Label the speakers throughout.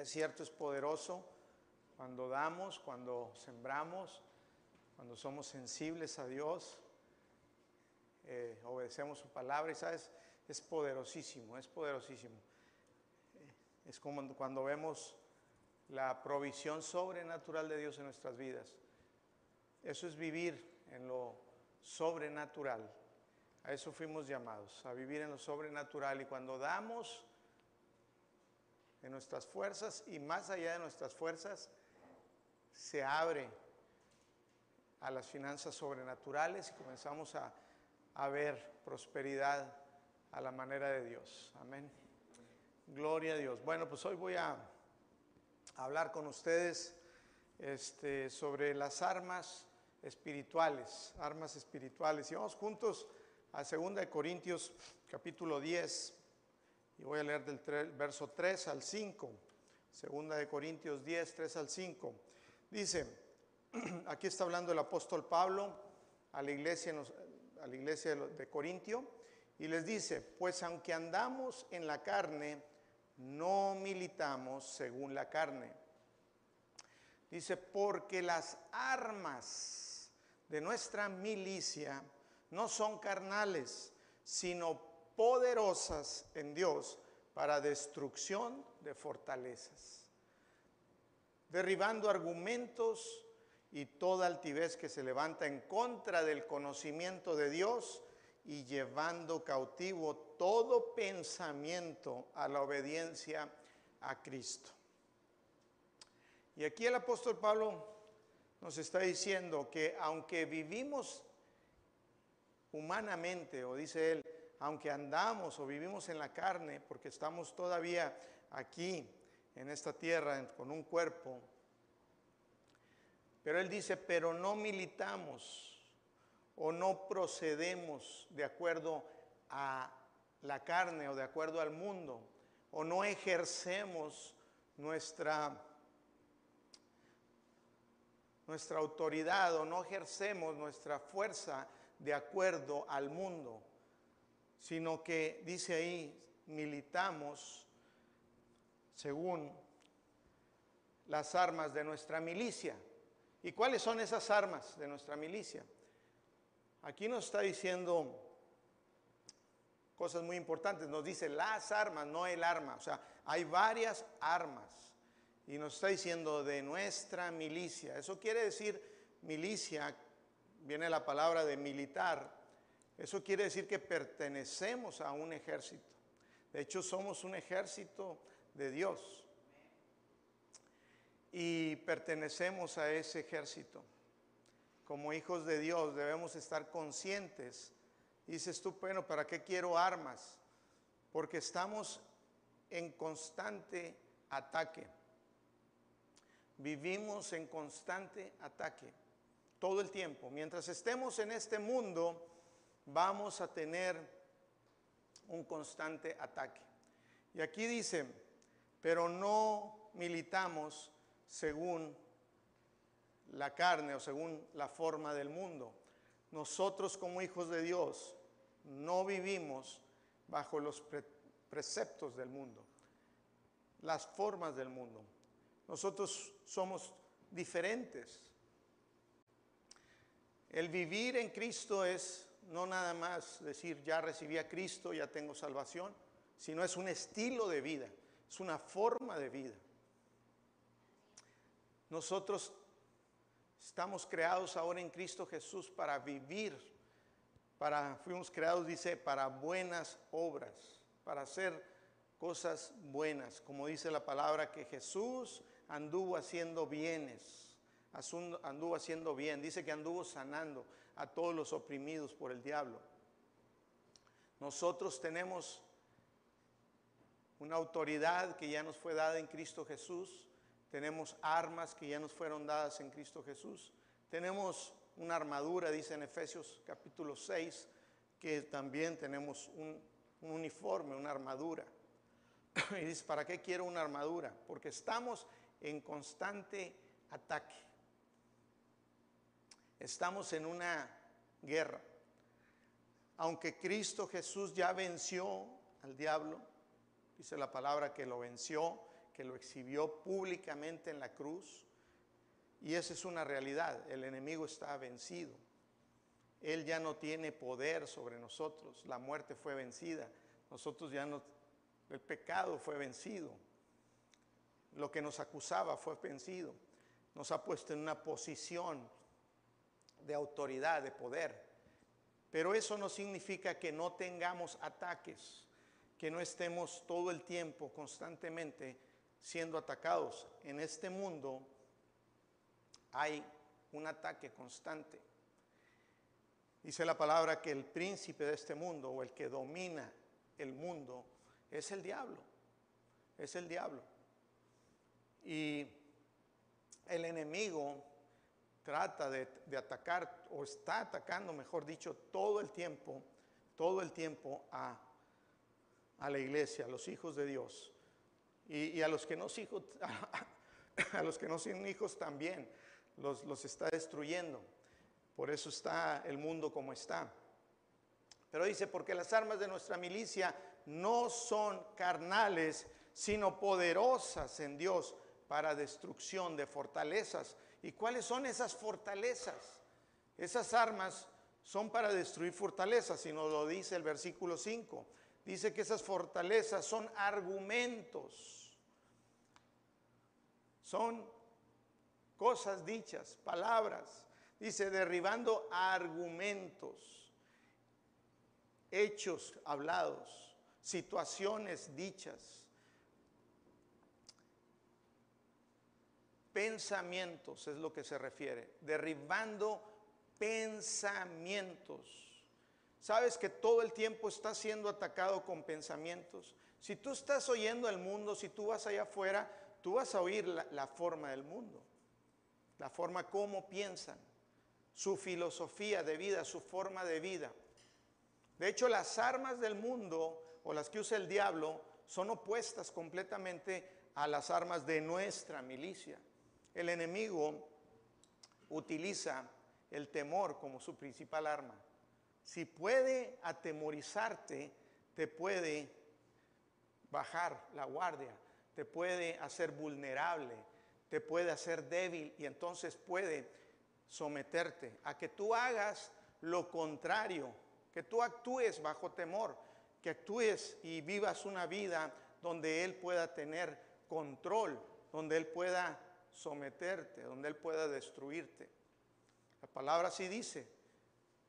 Speaker 1: Es cierto, es poderoso cuando damos, cuando sembramos, cuando somos sensibles a Dios, eh, obedecemos su palabra y sabes, es poderosísimo, es poderosísimo. Es como cuando vemos la provisión sobrenatural de Dios en nuestras vidas. Eso es vivir en lo sobrenatural. A eso fuimos llamados, a vivir en lo sobrenatural. Y cuando damos en nuestras fuerzas y más allá de nuestras fuerzas, se abre a las finanzas sobrenaturales y comenzamos a, a ver prosperidad a la manera de Dios. Amén. Gloria a Dios. Bueno, pues hoy voy a hablar con ustedes este, sobre las armas espirituales, armas espirituales. Y vamos juntos a 2 Corintios capítulo 10 y voy a leer del verso 3 al 5. 2 Corintios 10, 3 al 5. Dice, aquí está hablando el apóstol Pablo a la iglesia, a la iglesia de Corintio y les dice, pues aunque andamos en la carne, no militamos según la carne. Dice, porque las armas de nuestra milicia no son carnales, sino poderosas en Dios para destrucción de fortalezas, derribando argumentos y toda altivez que se levanta en contra del conocimiento de Dios y llevando cautivo todo pensamiento a la obediencia a Cristo. Y aquí el apóstol Pablo nos está diciendo que aunque vivimos humanamente, o dice él, aunque andamos o vivimos en la carne, porque estamos todavía aquí en esta tierra con un cuerpo, pero él dice, pero no militamos o no procedemos de acuerdo a la carne o de acuerdo al mundo, o no ejercemos nuestra, nuestra autoridad o no ejercemos nuestra fuerza de acuerdo al mundo, sino que dice ahí, militamos según las armas de nuestra milicia. ¿Y cuáles son esas armas de nuestra milicia? Aquí nos está diciendo cosas muy importantes. Nos dice las armas, no el arma. O sea, hay varias armas. Y nos está diciendo de nuestra milicia. Eso quiere decir milicia, viene la palabra de militar. Eso quiere decir que pertenecemos a un ejército. De hecho, somos un ejército de Dios. Y pertenecemos a ese ejército como hijos de Dios debemos estar conscientes. Dices tú, bueno, ¿para qué quiero armas? Porque estamos en constante ataque. Vivimos en constante ataque todo el tiempo. Mientras estemos en este mundo, vamos a tener un constante ataque. Y aquí dice, pero no militamos según la carne o según la forma del mundo. Nosotros como hijos de Dios no vivimos bajo los preceptos del mundo, las formas del mundo. Nosotros somos diferentes. El vivir en Cristo es no nada más decir ya recibí a Cristo, ya tengo salvación, sino es un estilo de vida, es una forma de vida. Nosotros Estamos creados ahora en Cristo Jesús para vivir, para fuimos creados dice para buenas obras, para hacer cosas buenas, como dice la palabra que Jesús anduvo haciendo bienes, anduvo haciendo bien, dice que anduvo sanando a todos los oprimidos por el diablo. Nosotros tenemos una autoridad que ya nos fue dada en Cristo Jesús tenemos armas que ya nos fueron dadas en Cristo Jesús, tenemos una armadura, dice en Efesios capítulo 6, que también tenemos un, uniforme, una armadura. Y dice, ¿para qué quiero una armadura? Porque estamos en constante ataque. Estamos en una guerra. Aunque Cristo Jesús ya venció al diablo, dice la palabra que lo venció, que lo exhibió públicamente en la cruz. Y esa es una realidad, el enemigo está vencido. Él ya no tiene poder sobre nosotros, la muerte fue vencida, nosotros ya no, el pecado fue vencido, lo que nos acusaba fue vencido, nos ha puesto en una posición de autoridad, de poder. Pero eso no significa que no tengamos ataques, que no estemos todo el tiempo constantemente siendo atacados. En este mundo hay un ataque constante. Dice la palabra que el príncipe de este mundo o el que domina el mundo es el diablo. Es el diablo. Y el enemigo trata de, atacar o está atacando, mejor dicho, todo el tiempo, todo el tiempo a, a la iglesia, a los hijos de Dios. Y, a los que no hijos, a, los que no son hijos también los, los está destruyendo. Por eso está el mundo como está. Pero dice, porque las armas de nuestra milicia no son carnales, sino poderosas en Dios para destrucción de fortalezas. ¿Y cuáles son esas fortalezas? Esas armas son para destruir fortalezas, si nos lo dice el versículo 5. Dice que esas fortalezas son argumentos, son cosas dichas, palabras Dice, derribando argumentos, hechos hablados, situaciones dichas, pensamientos es lo que se refiere, derribando pensamientos. Sabes que todo el tiempo está siendo atacado con pensamientos. Si tú estás oyendo el mundo, si tú vas allá afuera, tú vas a oír la, la forma del mundo, la forma como piensan su filosofía de vida, su forma de vida. De hecho, las armas del mundo o las que usa el diablo son opuestas completamente a las armas de nuestra milicia. El enemigo utiliza el temor como su principal arma. Si puede atemorizarte, te puede bajar la guardia, te puede hacer vulnerable, te puede hacer débil y entonces puede someterte, a que tú hagas lo contrario, que tú actúes bajo temor, que actúes y vivas una vida donde Él pueda tener control, donde Él pueda someterte, donde Él pueda destruirte. La palabra sí dice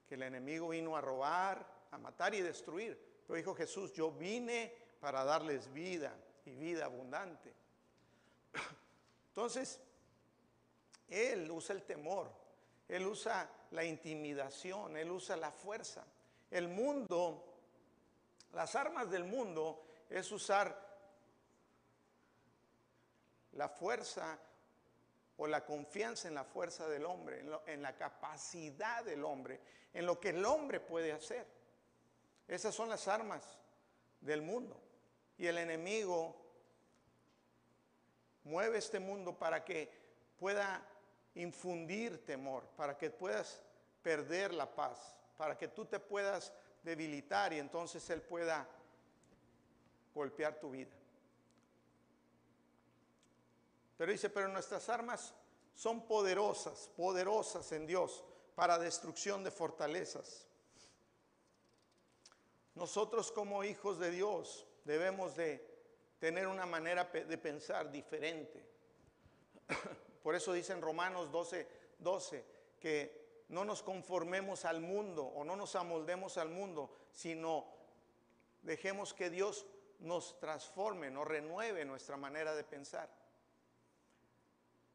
Speaker 1: que el enemigo vino a robar, a matar y destruir. Pero dijo Jesús, yo vine para darles vida y vida abundante. Entonces, Él usa el temor él usa la intimidación, Él usa la fuerza. El mundo, las armas del mundo es usar la fuerza o la confianza en la fuerza del hombre, en, la capacidad del hombre, en lo que el hombre puede hacer. Esas son las armas del mundo. Y el enemigo mueve este mundo para que pueda infundir temor, para que puedas perder la paz, para que tú te puedas debilitar y entonces Él pueda golpear tu vida. Pero dice, pero nuestras armas son poderosas, poderosas en Dios para destrucción de fortalezas. Nosotros como hijos de Dios debemos de tener una manera de pensar diferente. Por eso dice en Romanos 12, 12 que no nos conformemos al mundo o no nos amoldemos al mundo, sino dejemos que Dios nos transforme, nos renueve nuestra manera de pensar.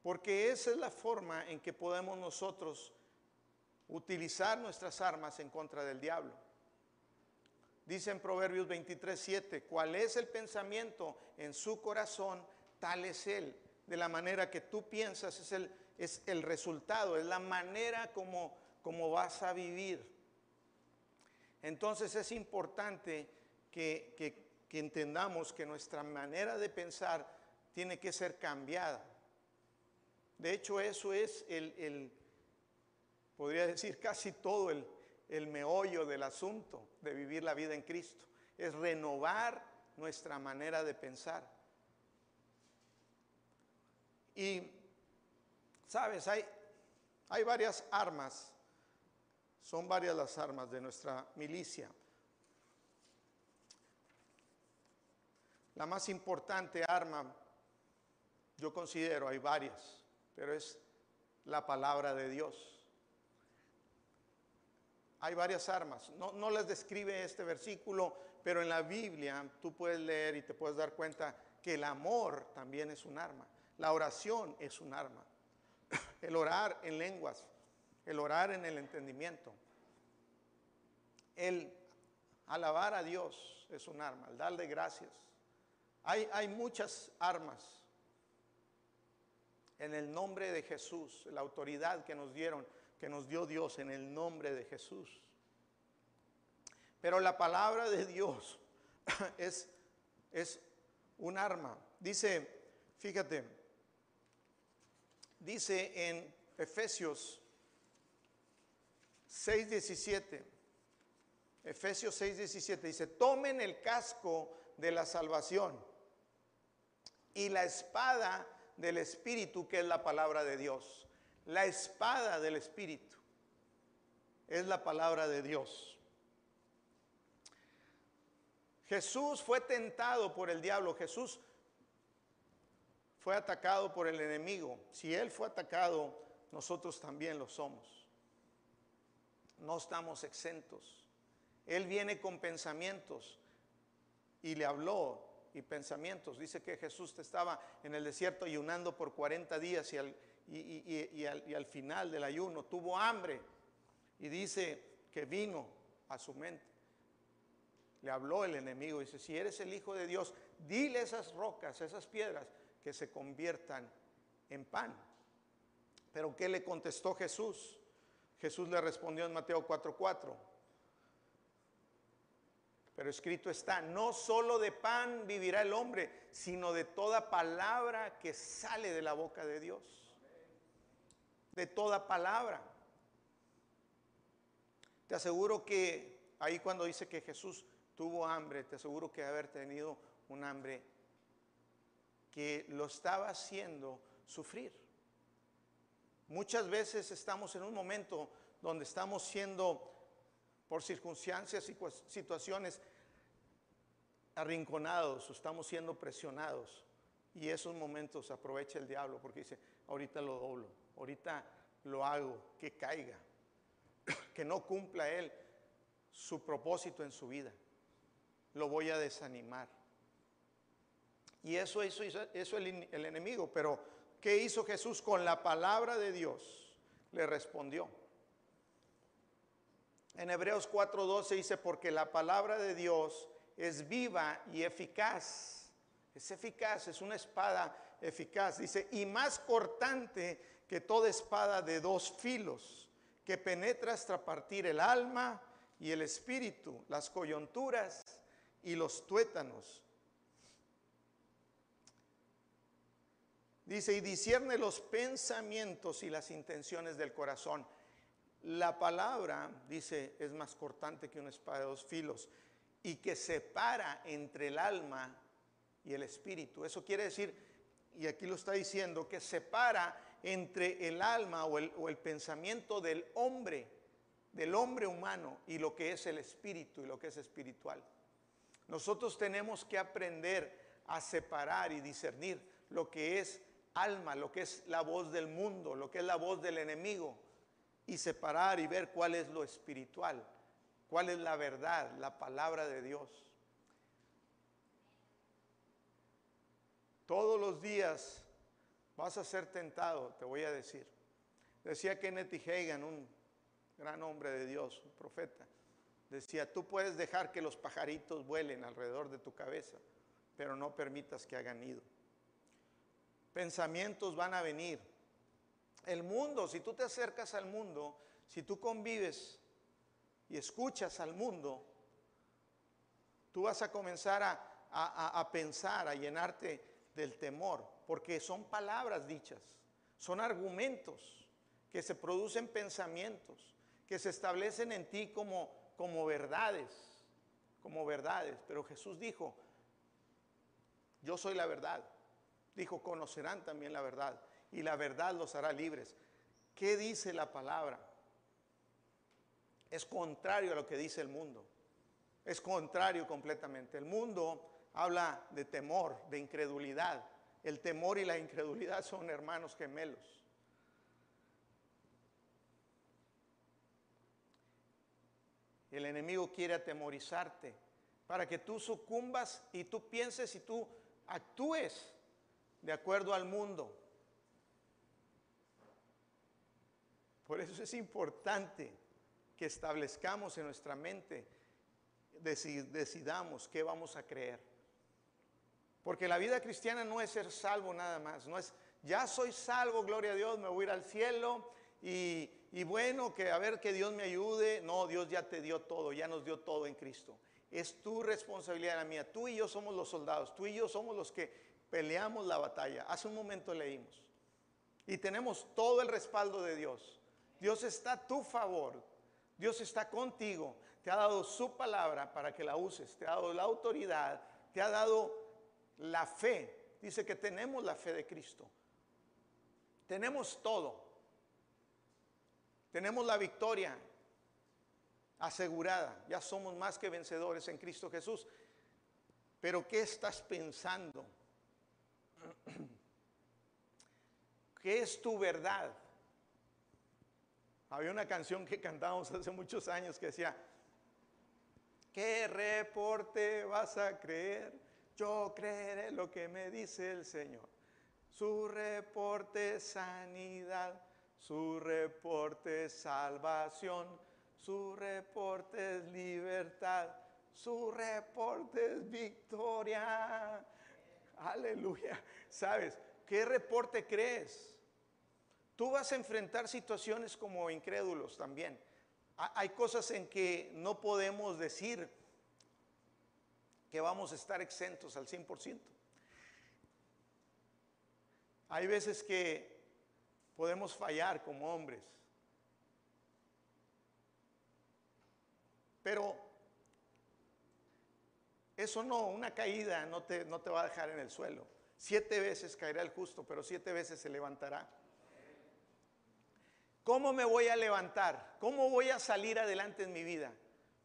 Speaker 1: Porque esa es la forma en que podemos nosotros utilizar nuestras armas en contra del diablo. Dice en Proverbios 23, 7, cuál es el pensamiento en su corazón, tal es él de la manera que tú piensas, es el, es el resultado, es la manera como, como vas a vivir. Entonces es importante que, que, entendamos que nuestra manera de pensar tiene que ser cambiada. De hecho, eso es el, el podría decir, casi todo el, el meollo del asunto de vivir la vida en Cristo. Es renovar nuestra manera de pensar. Y, sabes, hay, hay varias armas, son varias las armas de nuestra milicia. La más importante arma, yo considero, hay varias, pero es la palabra de Dios. Hay varias armas, no, no las describe este versículo, pero en la Biblia tú puedes leer y te puedes dar cuenta que el amor también es un arma, la oración es un arma, el orar en lenguas, el orar en el entendimiento, el alabar a Dios es un arma, el darle gracias. Hay, hay muchas armas en el nombre de Jesús, la autoridad que nos dieron, que nos dio Dios en el nombre de Jesús. Pero la palabra de Dios es, es un arma. Dice, fíjate, dice en Efesios 6:17, Efesios 6:17, dice, tomen el casco de la salvación y la espada del Espíritu, que es la palabra de Dios. La espada del Espíritu es la palabra de Dios. Jesús fue tentado por el diablo, Jesús fue atacado por el enemigo. Si Él fue atacado, nosotros también lo somos. No estamos exentos. Él viene con pensamientos y le habló y pensamientos. Dice que Jesús estaba en el desierto ayunando por 40 días y al, y al final del ayuno tuvo hambre. Y dice que vino a su mente le habló el enemigo. Dice, si eres el Hijo de Dios, dile esas rocas, esas piedras, que se conviertan en pan. Pero ¿qué le contestó Jesús? Jesús le respondió en Mateo 4:4. Pero escrito está, no solo de pan vivirá el hombre, sino de toda palabra que sale de la boca de Dios. De toda palabra. Te aseguro que ahí cuando dice que Jesús tuvo hambre, te aseguro que haber tenido un hambre que lo estaba haciendo sufrir. Muchas veces estamos en un momento donde estamos siendo, por circunstancias y situaciones, arrinconados estamos siendo presionados. Y esos momentos aprovecha el diablo porque dice, ahorita lo doblo, ahorita lo hago, que caiga, que no cumpla él su propósito en su vida lo voy a desanimar. Y eso hizo eso el, el enemigo. Pero, ¿qué hizo Jesús con la palabra de Dios? Le respondió. En Hebreos 4:12 dice, porque la palabra de Dios es viva y eficaz. Es eficaz, es una espada eficaz. Dice, y más cortante que toda espada de dos filos, que penetra hasta partir el alma y el espíritu, las coyunturas y los tuétanos. Dice, y discierne los pensamientos y las intenciones del corazón. La palabra, dice, es más cortante que una espada de dos filos y que separa entre el alma y el espíritu. Eso quiere decir, y aquí lo está diciendo, que separa entre el alma o el, o el pensamiento del hombre, del hombre humano y lo que es el espíritu y lo que es espiritual. Nosotros tenemos que aprender a separar y discernir lo que es alma, lo que es la voz del mundo, lo que es la voz del enemigo, y separar y ver cuál es lo espiritual, cuál es la verdad, la palabra de Dios. Todos los días vas a ser tentado, te voy a decir. Decía Kenneth Hagan, un gran hombre de Dios, un profeta. Decía, tú puedes dejar que los pajaritos vuelen alrededor de tu cabeza, pero no permitas que hagan nido. Pensamientos van a venir. El mundo, si tú te acercas al mundo, si tú convives y escuchas al mundo, tú vas a comenzar a, a pensar, a llenarte del temor, porque son palabras dichas, son argumentos que se producen pensamientos, que se establecen en ti como como verdades, como verdades. Pero Jesús dijo, yo soy la verdad. Dijo, conocerán también la verdad y la verdad los hará libres. ¿Qué dice la palabra? Es contrario a lo que dice el mundo. Es contrario completamente. El mundo habla de temor, de incredulidad. El temor y la incredulidad son hermanos gemelos. El enemigo quiere atemorizarte para que tú sucumbas y tú pienses y tú actúes de acuerdo al mundo. Por eso es importante que establezcamos en nuestra mente, decidamos qué vamos a creer. Porque la vida cristiana no es ser salvo nada más, no es, ya soy salvo, gloria a Dios, me voy a ir al cielo y, bueno, que a ver que Dios me ayude. No, Dios ya te dio todo, ya nos dio todo en Cristo. Es tu responsabilidad la mía. Tú y yo somos los soldados, tú y yo somos los que peleamos la batalla. Hace un momento leímos. Y tenemos todo el respaldo de Dios. Dios está a tu favor. Dios está contigo. Te ha dado su palabra para que la uses. Te ha dado la autoridad. Te ha dado la fe. Dice que tenemos la fe de Cristo. Tenemos todo. Tenemos la victoria asegurada. Ya somos más que vencedores en Cristo Jesús. Pero ¿qué estás pensando? ¿Qué es tu verdad? Había una canción que cantábamos hace muchos años que decía, ¿qué reporte vas a creer? Yo creeré lo que me dice el Señor. Su reporte es sanidad, su reporte es salvación, su reporte es libertad, su reporte es victoria. Aleluya. ¿Sabes? ¿Qué reporte crees? Tú vas a enfrentar situaciones como incrédulos también. Hay cosas en que no podemos decir que vamos a estar exentos al 100%. Hay veces que podemos fallar como hombres. Pero eso no, una caída no te, no te va a dejar en el suelo. Siete veces caerá el justo, pero siete veces se levantará. ¿Cómo me voy a levantar? ¿Cómo voy a salir adelante en mi vida?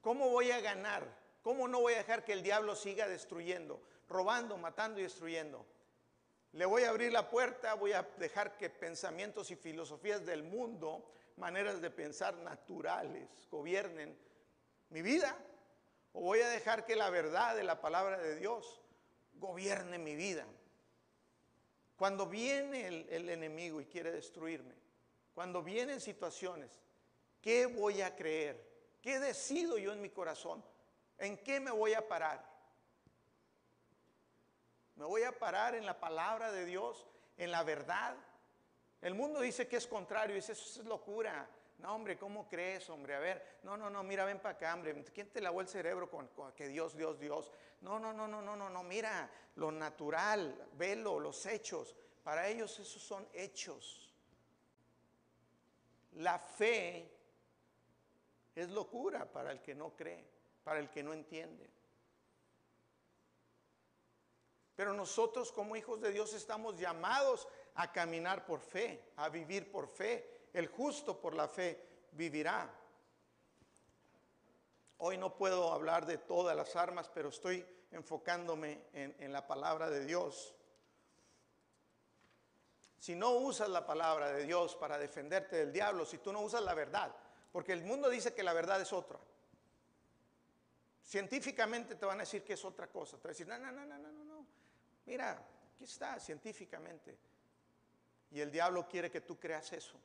Speaker 1: ¿Cómo voy a ganar? ¿Cómo no voy a dejar que el diablo siga destruyendo, robando, matando y destruyendo? Le voy a abrir la puerta, voy a dejar que pensamientos y filosofías del mundo, maneras de pensar naturales, gobiernen mi vida. O voy a dejar que la verdad de la palabra de Dios gobierne mi vida. Cuando viene el, el enemigo y quiere destruirme, cuando vienen situaciones, ¿qué voy a creer? ¿Qué decido yo en mi corazón? ¿En qué me voy a parar? ¿Me voy a parar en la palabra de Dios, en la verdad? El mundo dice que es contrario, dice, eso es locura. No, hombre, ¿cómo crees, hombre? A ver, no, no, no, mira, ven para acá, hombre. ¿Quién te lavó el cerebro con, que Dios, Dios, Dios? No, no, no, no, no, no, no, mira, lo natural, velo, los hechos. Para ellos esos son hechos. La fe es locura para el que no cree, para el que no entiende. Pero nosotros como hijos de Dios estamos llamados a caminar por fe, a vivir por fe. El justo por la fe vivirá. Hoy no puedo hablar de todas las armas, pero estoy enfocándome en, la palabra de Dios. Si no usas la palabra de Dios para defenderte del diablo, si tú no usas la verdad, porque el mundo dice que la verdad es otra. Científicamente te van a decir que es otra cosa. Te van a decir, no, no, no, no, no, no. Mira, aquí está, científicamente. Y el diablo quiere que tú creas eso.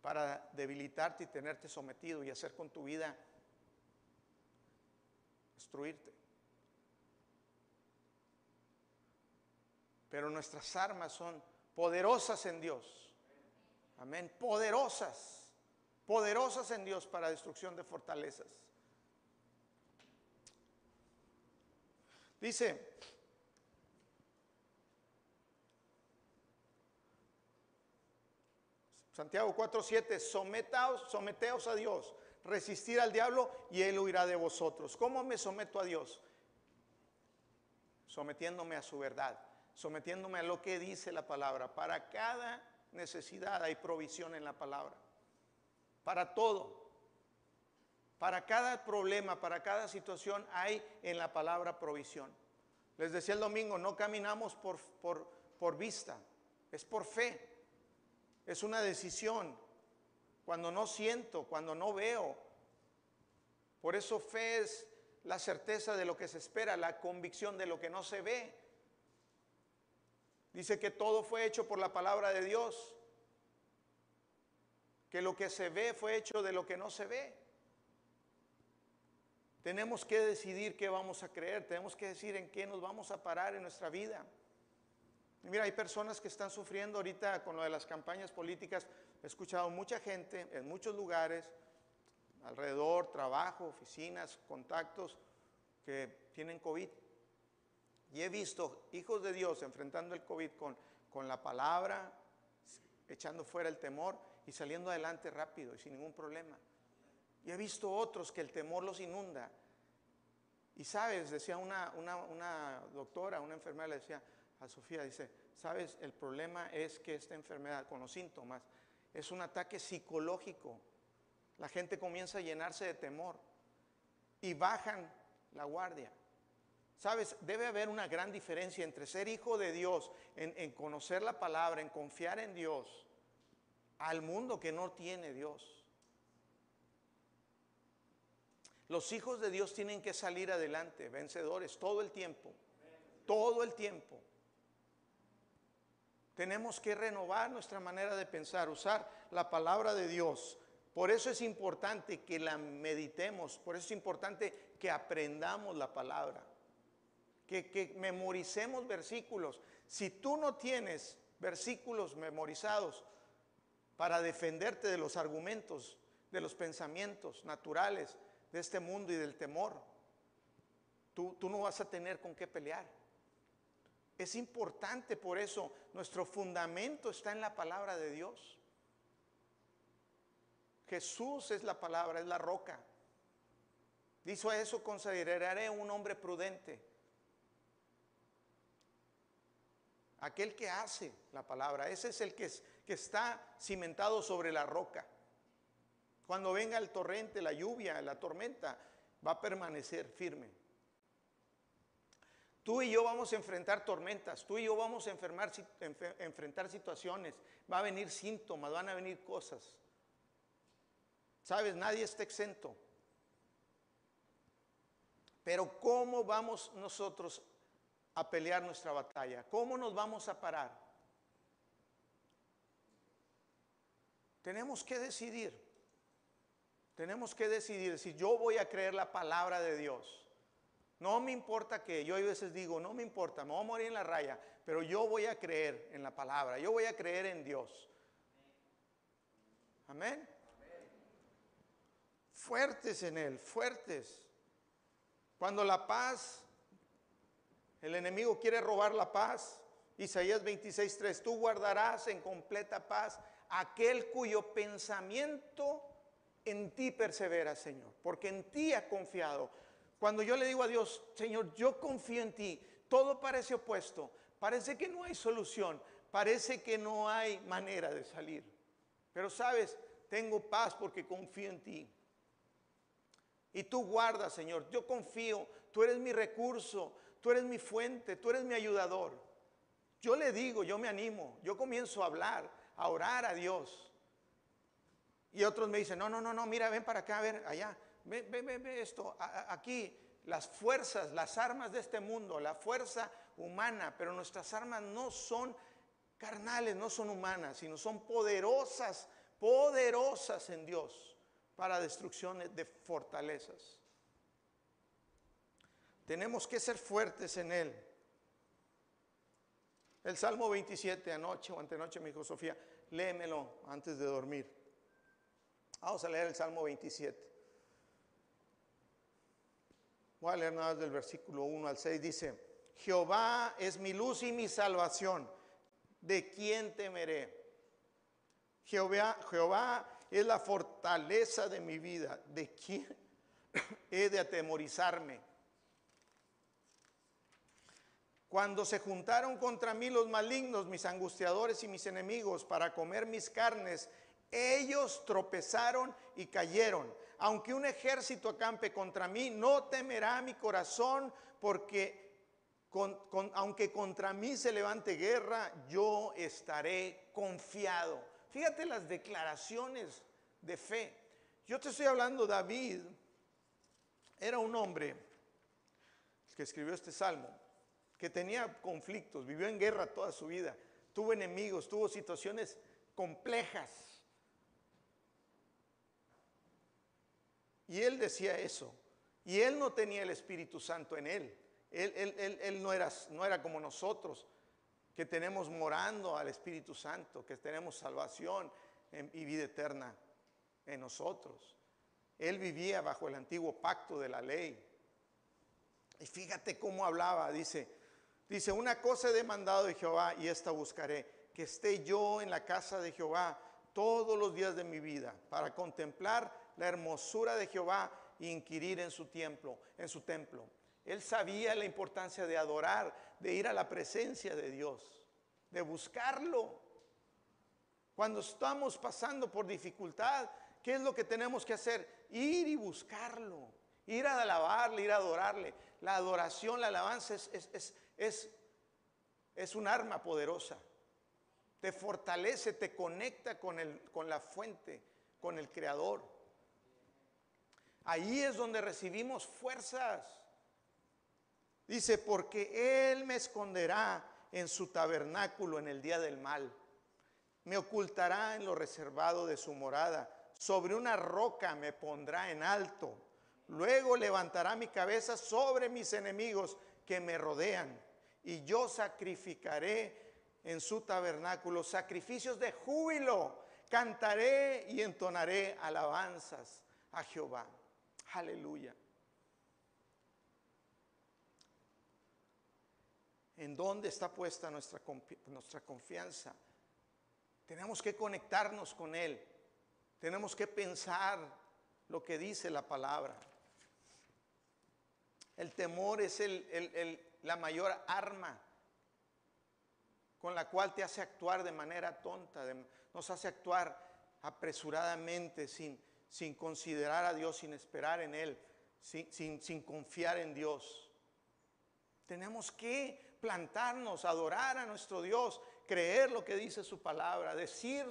Speaker 1: Para debilitarte y tenerte sometido y hacer con tu vida destruirte. Pero nuestras armas son poderosas en Dios. Amén, poderosas, poderosas en Dios para destrucción de fortalezas. Dice, Santiago 4:7, sometaos, someteos a Dios, resistir al diablo y él huirá de vosotros. ¿Cómo me someto a Dios? sometiéndome a su verdad, sometiéndome a lo que dice la palabra. Para cada necesidad hay provisión en la palabra. Para todo. Para cada problema, para cada situación hay en la palabra provisión. Les decía el domingo, no caminamos por, por, por vista, es por fe. Es una decisión. Cuando no siento, cuando no veo. Por eso fe es la certeza de lo que se espera, la convicción de lo que no se ve. Dice que todo fue hecho por la palabra de Dios. Que lo que se ve fue hecho de lo que no se ve. Tenemos que decidir qué vamos a creer, tenemos que decir en qué nos vamos a parar en nuestra vida. mira, hay personas que están sufriendo ahorita con lo de las campañas políticas. He escuchado mucha gente en muchos lugares, alrededor, trabajo, oficinas, contactos, que tienen COVID. Y he visto hijos de Dios enfrentando el COVID con, con la palabra, echando fuera el temor y saliendo adelante rápido y sin ningún problema. Y he visto otros que el temor los inunda. Y sabes, decía una, una, doctora, una enfermera, le decía a Sofía, dice, sabes, el problema es que esta enfermedad con los síntomas es un ataque psicológico. La gente comienza a llenarse de temor y bajan la guardia. Sabes, debe haber una gran diferencia entre ser hijo de Dios, en, conocer la palabra, en confiar en Dios, al mundo que no tiene Dios. Los hijos de Dios tienen que salir adelante, vencedores, todo el tiempo. Todo el tiempo. Tenemos que renovar nuestra manera de pensar, usar la palabra de Dios. Por eso es importante que la meditemos, por eso es importante que aprendamos la palabra, que, memoricemos versículos. Si tú no tienes versículos memorizados para defenderte de los argumentos, de los pensamientos naturales, de este mundo y del temor, tú, tú no vas a tener con qué pelear. Es importante por eso, nuestro fundamento está en la palabra de Dios. Jesús es la palabra, es la roca. Dice a eso, consideraré un hombre prudente. Aquel que hace la palabra, ese es el que, que está cimentado sobre la roca. Cuando venga el torrente, la lluvia, la tormenta, va a permanecer firme. Tú y yo vamos a enfrentar tormentas, tú y yo vamos a enfrentar situaciones, va a venir síntomas, van a venir cosas. Sabes, nadie está exento. Pero ¿cómo vamos nosotros a pelear nuestra batalla? ¿Cómo nos vamos a parar? Tenemos que decidir. Tenemos que decidir si yo voy a creer la palabra de Dios. No me importa que yo a veces digo, no me importa, me voy a morir en la raya, pero yo voy a creer en la palabra, yo voy a creer en Dios. Amén. Fuertes en Él, fuertes. Cuando la paz, el enemigo quiere robar la paz, Isaías 26:3, tú guardarás en completa paz aquel cuyo pensamiento en ti persevera, Señor, porque en ti ha confiado. Cuando yo le digo a Dios, Señor, yo confío en ti, todo parece opuesto, parece que no hay solución, parece que no hay manera de salir. Pero sabes, tengo paz porque confío en ti. Y tú guardas, Señor, yo confío, tú eres mi recurso, tú eres mi fuente, tú eres mi ayudador. Yo le digo, yo me animo, yo comienzo a hablar, a orar a Dios. Y otros me dicen, no, no, no, no, mira, ven para acá, a ver, allá, ve, ve, ve, esto, aquí, las fuerzas, las armas de este mundo, la fuerza humana, pero nuestras armas no son carnales, no son humanas, sino son poderosas, poderosas en Dios para destrucciones de fortalezas. Tenemos que ser fuertes en Él. El Salmo 27 anoche o antenoche me dijo Sofía, léemelo antes de dormir. Vamos a leer el Salmo 27. Voy a leer nada más del versículo 1 al 6. Dice, Jehová es mi luz y mi salvación. ¿De quién temeré? Jehová, Jehová es la fortaleza de mi vida. ¿De quién he de atemorizarme? Cuando se juntaron contra mí los malignos, mis angustiadores y mis enemigos, para comer mis carnes, ellos tropezaron y cayeron. Aunque un ejército acampe contra mí, no temerá mi corazón, porque aunque contra mí se levante guerra, yo estaré confiado. Fíjate las declaraciones de fe. Yo te estoy hablando, David era un hombre que escribió este salmo, que tenía conflictos, vivió en guerra toda su vida, tuvo enemigos, tuvo situaciones complejas. Y él decía eso. Y él no tenía el Espíritu Santo en él. Él, no, era, no era como nosotros, que tenemos morando al Espíritu Santo, que tenemos salvación y vida eterna en nosotros. Él vivía bajo el antiguo pacto de la ley. Y fíjate cómo hablaba, dice, dice, una cosa he demandado de Jehová y esta buscaré, que esté yo en la casa de Jehová todos los días de mi vida, para contemplar la hermosura de Jehová e inquirir en su templo, en su templo. Él sabía la importancia de adorar, de ir a la presencia de Dios, de buscarlo. Cuando estamos pasando por dificultad, ¿qué es lo que tenemos que hacer? Ir y buscarlo, ir a alabarle, ir a adorarle. La adoración, la alabanza es, es un arma poderosa. Te fortalece, te conecta con, el, con la fuente, con el creador. Ahí es donde recibimos fuerzas. Dice, porque Él me esconderá en su tabernáculo en el día del mal. Me ocultará en lo reservado de su morada. Sobre una roca me pondrá en alto. Luego levantará mi cabeza sobre mis enemigos que me rodean. Y yo sacrificaré en su tabernáculo sacrificios de júbilo. Cantaré y entonaré alabanzas a Jehová. Aleluya. ¿En dónde está puesta nuestra, confianza? Tenemos que conectarnos con Él. Tenemos que pensar lo que dice la palabra. El temor es la mayor arma con la cual te hace actuar de manera tonta, nos hace actuar apresuradamente, sin, sin considerar a Dios, sin esperar en Él, sin, sin confiar en Dios. Tenemos que plantarnos, adorar a nuestro Dios, creer lo que dice su palabra, decir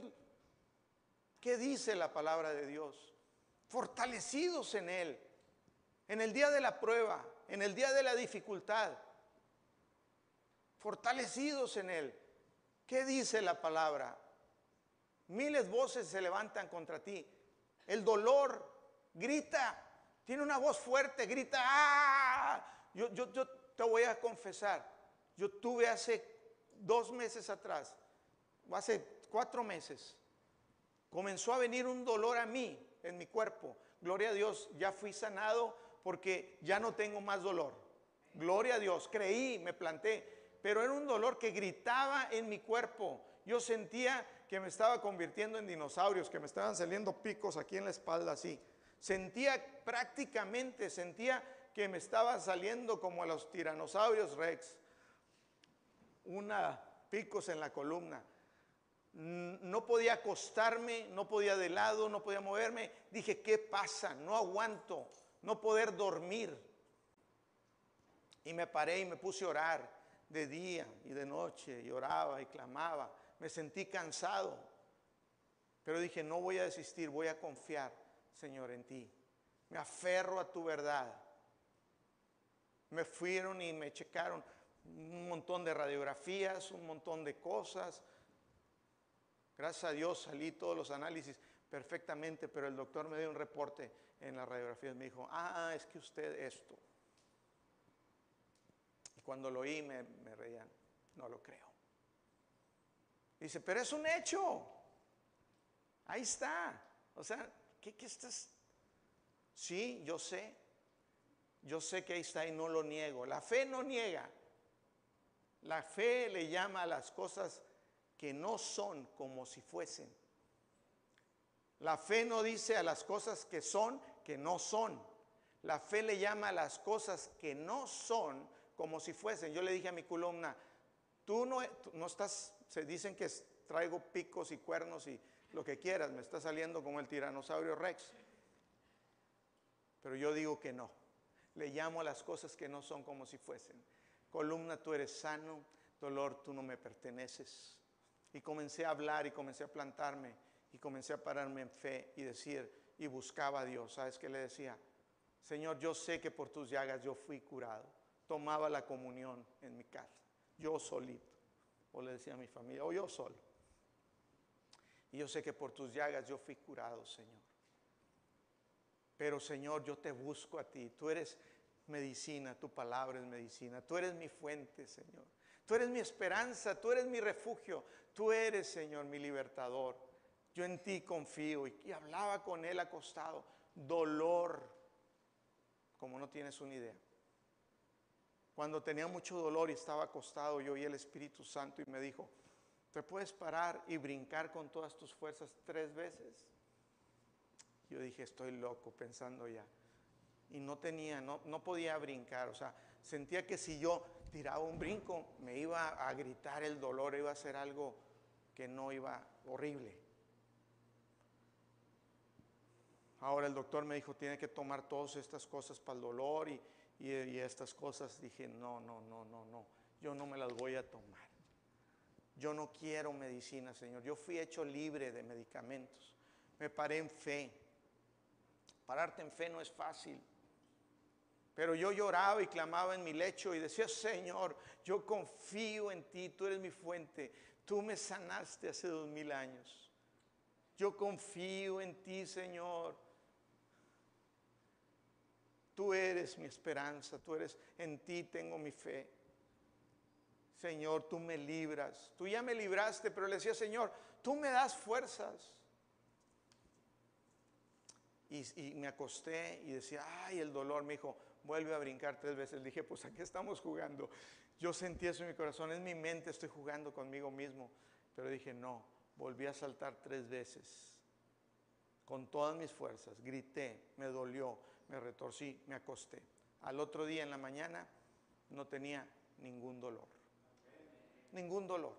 Speaker 1: qué dice la palabra de Dios, fortalecidos en Él, en el día de la prueba, en el día de la dificultad, fortalecidos en Él. ¿Qué dice la palabra? Miles voces se levantan contra ti. El dolor grita, tiene una voz fuerte, grita, ¡ah! Yo, yo, yo te voy a confesar, yo tuve hace dos meses atrás, hace cuatro meses, comenzó a venir un dolor a mí, en mi cuerpo. Gloria a Dios, ya fui sanado porque ya no tengo más dolor. Gloria a Dios, creí, me planté, pero era un dolor que gritaba en mi cuerpo. Yo sentía que me estaba convirtiendo en dinosaurios, que me estaban saliendo picos aquí en la espalda así. Sentía prácticamente, sentía que me estaba saliendo como a los tiranosaurios rex una picos en la columna. No podía acostarme, no podía de lado, no podía moverme. Dije, ¿qué pasa? No aguanto, no poder dormir. Y me paré y me puse a orar de día y de noche y oraba y clamaba. Me sentí cansado. Pero dije, no voy a desistir, voy a confiar, Señor, en ti. Me aferro a tu verdad. Me fueron y me checaron un montón de radiografías, un montón de cosas. Gracias a Dios salí todos los análisis perfectamente, pero el doctor me dio un reporte en las radiografías. Me dijo, ah, es que usted esto. Cuando lo oí me, me reían, no lo creo. Dice, pero es un hecho. Ahí está. O sea, ¿qué, qué estás? Sí, yo sé. Yo sé que ahí está y no lo niego. La fe no niega. La fe le llama a las cosas que no son como si fuesen. La fe no dice a las cosas que son que no son. La fe le llama a las cosas que no son como si fuesen. Yo le dije a mi columna, tú no, no estás, se dicen que traigo picos y cuernos y lo que quieras, me está saliendo como el tiranosaurio Rex. Pero yo digo que no. Le llamo a las cosas que no son como si fuesen. Columna, tú eres sano, dolor, tú no me perteneces. Y comencé a hablar y comencé a plantarme y comencé a pararme en fe y decir, y buscaba a Dios. ¿Sabes qué le decía? Señor, yo sé que por tus llagas yo fui curado. Tomaba la comunión en mi casa, yo solito. O le decía a mi familia, o yo solo. Y yo sé que por tus llagas yo fui curado, Señor. Pero Señor, yo te busco a ti. Tú eres medicina, tu palabra es medicina. Tú eres mi fuente, Señor. Tú eres mi esperanza, tú eres mi refugio. Tú eres, Señor, mi libertador. Yo en ti confío. Y, hablaba con él acostado. Dolor, como no tienes una idea. Cuando tenía mucho dolor y estaba acostado, yo oí el Espíritu Santo y me dijo, ¿te puedes parar y brincar con todas tus fuerzas tres veces? Yo dije, estoy loco pensando ya. Y no tenía, no, no podía brincar. O sea, sentía que si yo tiraba un brinco, me iba a gritar el dolor, iba a ser algo que no iba horrible. Ahora el doctor me dijo, tiene que tomar todas estas cosas para el dolor y, y, estas cosas. Dije, no, no, no, no, no, yo no me las voy a tomar. Yo no quiero medicina, Señor. Yo fui hecho libre de medicamentos. Me paré en fe. Pararte en fe no es fácil. Pero yo lloraba y clamaba en mi lecho y decía, Señor, yo confío en ti, tú eres mi fuente, tú me sanaste hace dos mil años. Yo confío en ti, Señor. Tú eres mi esperanza, tú eres, en ti tengo mi fe. Señor, tú me libras. Tú ya me libraste, pero le decía, Señor, tú me das fuerzas. Y, me acosté y decía, ay, el dolor, me dijo, vuelve a brincar tres veces. dije, pues aquí estamos jugando. Yo sentí eso en mi corazón, en mi mente estoy jugando conmigo mismo. Pero dije, no, volví a saltar tres veces. Con todas mis fuerzas, grité, me dolió, me retorcí, me acosté. Al otro día en la mañana no tenía ningún dolor. Ningún dolor.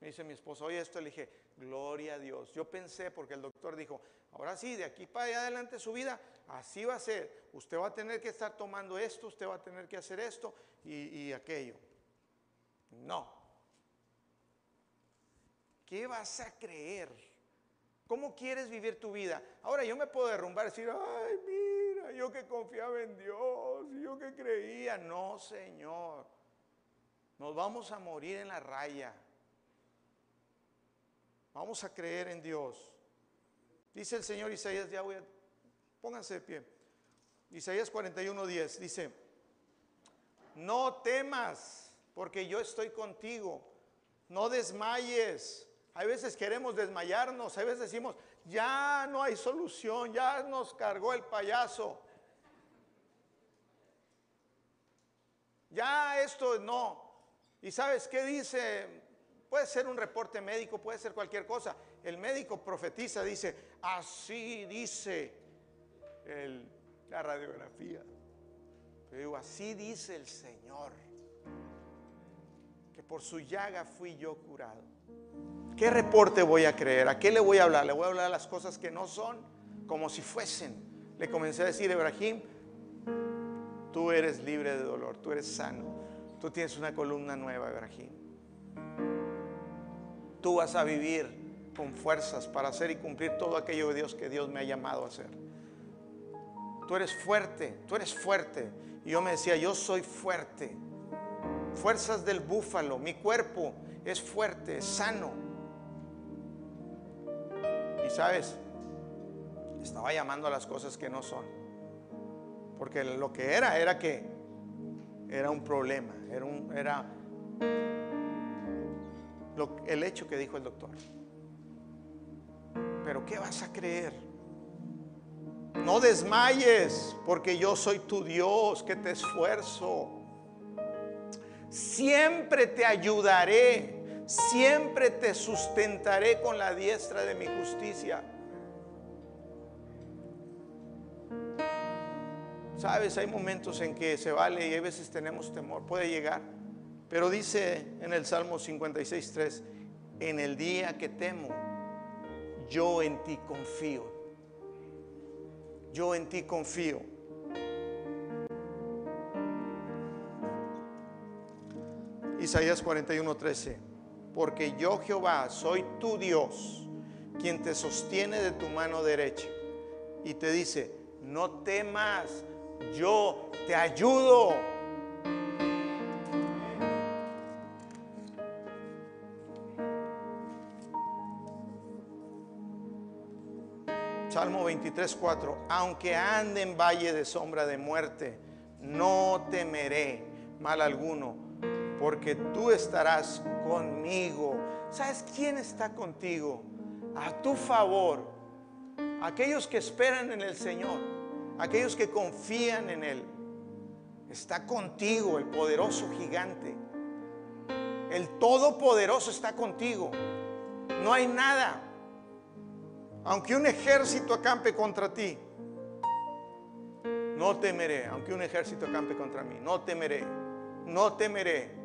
Speaker 1: Me dice mi esposo, oye esto, le dije, gloria a Dios. Yo pensé, porque el doctor dijo, ahora sí, de aquí para allá adelante su vida, así va a ser. Usted va a tener que estar tomando esto, usted va a tener que hacer esto y, aquello. No. ¿Qué vas a creer? ¿Cómo quieres vivir tu vida? Ahora yo me puedo derrumbar y decir, ay, mira, yo que confiaba en Dios, yo que creía. No, Señor. Nos vamos a morir en la raya. Vamos a creer en Dios. Dice el Señor Isaías, ya voy a, pónganse de pie. Isaías 41:10 dice, no temas, porque yo estoy contigo. No desmayes. Hay veces queremos desmayarnos, hay veces decimos, ya no hay solución, ya nos cargó el payaso. Ya esto no. ¿Y sabes qué dice? Puede ser un reporte médico, puede ser cualquier cosa. El médico profetiza, dice, así dice la radiografía. Pero digo, así dice el Señor, que por su llaga fui yo curado. ¿Qué reporte voy a creer? ¿A qué le voy a hablar? Le voy a hablar las cosas que no son como si fuesen. Le comencé a decir, Ebrahim, tú eres libre de dolor, tú eres sano. Tú tienes una columna nueva, Ebrahim. Tú vas a vivir con fuerzas para hacer y cumplir todo aquello de Dios que Dios me ha llamado a hacer. Tú eres fuerte, tú eres fuerte. Y yo me decía, yo soy fuerte. Fuerzas del búfalo, mi cuerpo es fuerte, es sano. Y sabes, estaba llamando a las cosas que no son. Porque lo que era era que era un problema, era, un, era el hecho que dijo el doctor. Pero ¿qué vas a creer? No desmayes, porque yo soy tu Dios, que te esfuerzo. Siempre te ayudaré siempre te sustentaré con la diestra de mi justicia. Sabes, hay momentos en que se vale y hay veces tenemos temor, puede llegar. Pero dice en el Salmo 56.3, en el día que temo, yo en ti confío. Yo en ti confío. Isaías 41:13, porque yo Jehová soy tu Dios, quien te sostiene de tu mano derecha. Y te dice, no temas, yo te ayudo. Salmo 23, 4. Aunque ande en valle de sombra de muerte, no temeré mal alguno, porque tú estarás conmigo. ¿Sabes quién está contigo? A tu favor. Aquellos que esperan en el Señor, aquellos que confían en Él. Está contigo el poderoso gigante. El todopoderoso está contigo. No hay nada aunque un ejército acampe contra ti, no temeré. Aunque un ejército acampe contra mí, no temeré. No temeré.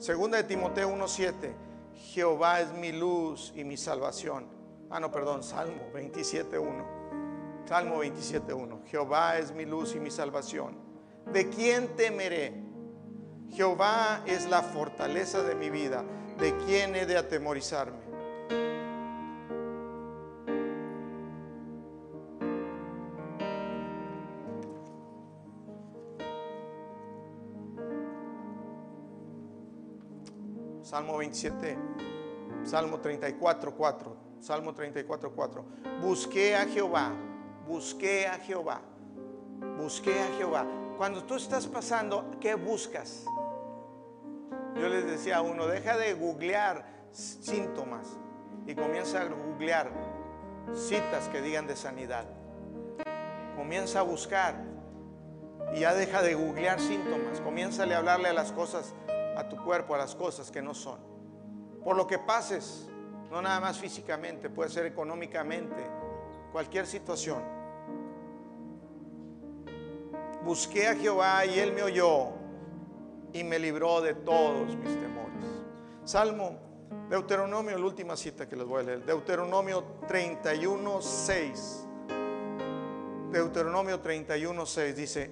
Speaker 1: Segunda de Timoteo 1:7. Jehová es mi luz y mi salvación. Ah, no, perdón, Salmo 27:1. Salmo 27:1. Jehová es mi luz y mi salvación. ¿De quién temeré? Jehová es la fortaleza de mi vida. ¿De quién he de atemorizarme? Salmo 27, Salmo 34, 4. Salmo 34, 4. Busqué a Jehová, busqué a Jehová, busqué a Jehová. Cuando tú estás pasando, ¿qué buscas? Yo les decía a uno, deja de googlear síntomas y comienza a googlear citas que digan de sanidad. Comienza a buscar y ya deja de googlear síntomas. Comienza a hablarle a las cosas, a tu cuerpo, a las cosas que no son. Por lo que pases, no nada más físicamente, puede ser económicamente, cualquier situación. Busqué a Jehová y él me oyó y me libró de todos mis temores. Salmo, Deuteronomio, la última cita que les voy a leer. Deuteronomio 31, 6. Deuteronomio 31, 6 dice,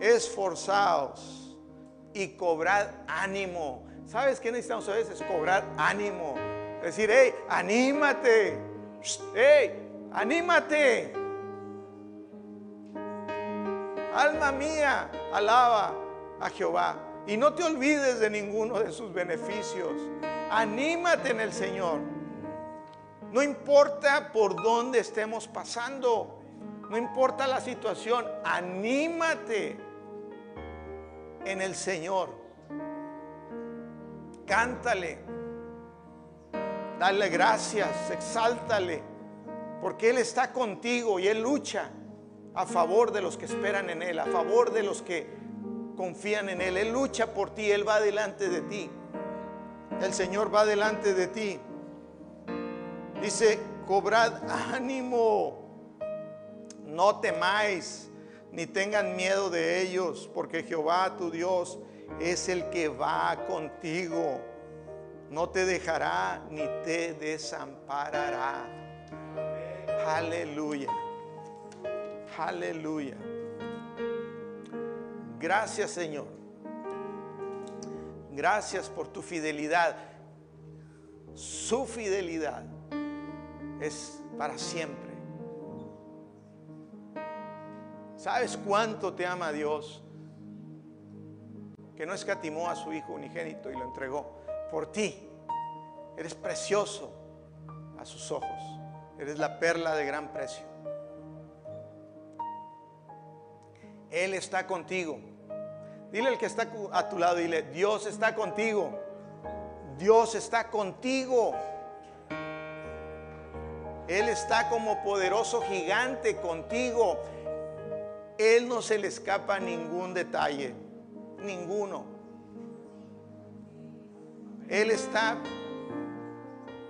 Speaker 1: esforzaos y cobrad ánimo. ¿Sabes qué necesitamos a veces? Cobrar ánimo. Decir, hey, anímate. Hey, anímate. Alma mía, alaba a Jehová. Y no te olvides de ninguno de sus beneficios. Anímate en el Señor. No importa por dónde estemos pasando. No importa la situación. Anímate en el Señor. Cántale. Dale gracias. Exáltale. Porque Él está contigo y Él lucha a favor de los que esperan en Él. A favor de los que confían en Él. Él lucha por ti, Él va delante de ti. El Señor va delante de ti. Dice, cobrad ánimo, no temáis, ni tengan miedo de ellos, porque Jehová tu Dios es el que va contigo. No te dejará ni te desamparará. Aleluya. Aleluya. Gracias Señor. Gracias por tu fidelidad. Su fidelidad es para siempre. ¿Sabes cuánto te ama Dios? Que no escatimó a su Hijo unigénito y lo entregó por ti. Eres precioso a sus ojos. Eres la perla de gran precio. Él está contigo. Dile al que está a tu lado, dile, Dios está contigo. Dios está contigo. Él está como poderoso gigante contigo. Él no se le escapa ningún detalle, ninguno. Él está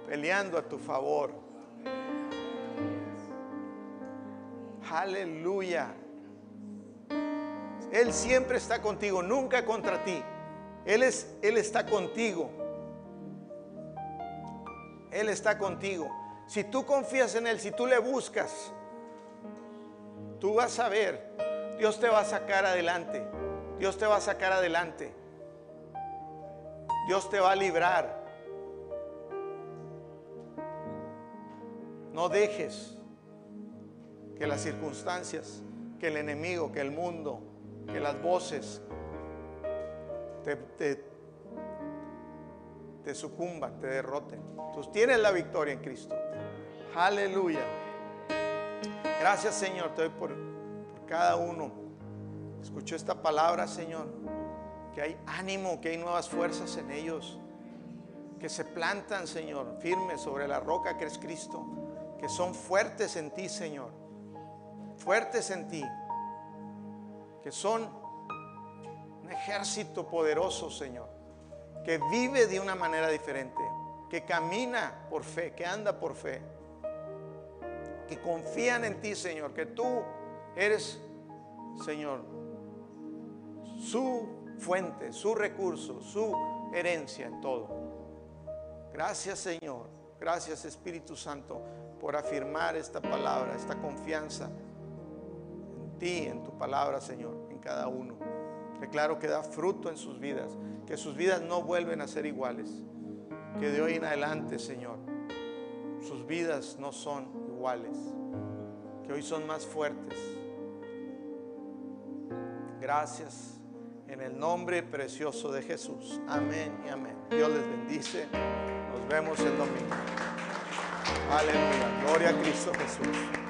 Speaker 1: peleando a tu favor. Aleluya. Él siempre está contigo, nunca contra ti. Él, es, Él está contigo. Él está contigo. Si tú confías en Él, si tú le buscas, tú vas a ver, Dios te va a sacar adelante. Dios te va a sacar adelante. Dios te va a librar. No dejes que las circunstancias, que el enemigo, que el mundo, que las voces te, te, te sucumban, te derroten. Tú tienes la victoria en Cristo. Aleluya. Gracias Señor, te doy por, por cada uno. Escucho esta palabra, Señor. Que hay ánimo, que hay nuevas fuerzas en ellos. Que se plantan, Señor, firmes sobre la roca que es Cristo. Que son fuertes en ti, Señor. Fuertes en ti. Que son un ejército poderoso, Señor. Que vive de una manera diferente. Que camina por fe, que anda por fe. Confían en ti, Señor. Que tú eres, Señor, su fuente, su recurso, su herencia en todo. Gracias Señor, gracias Espíritu Santo por afirmar esta palabra, esta confianza en ti, en tu palabra Señor, en cada uno. Declaro que da fruto en sus vidas, que sus vidas no vuelven a ser iguales, que de hoy en adelante Señor, sus vidas no son que hoy son más fuertes. Gracias en el nombre precioso de Jesús. Amén y amén. Dios les bendice. Nos vemos el domingo. Aleluya. Gloria a Cristo Jesús.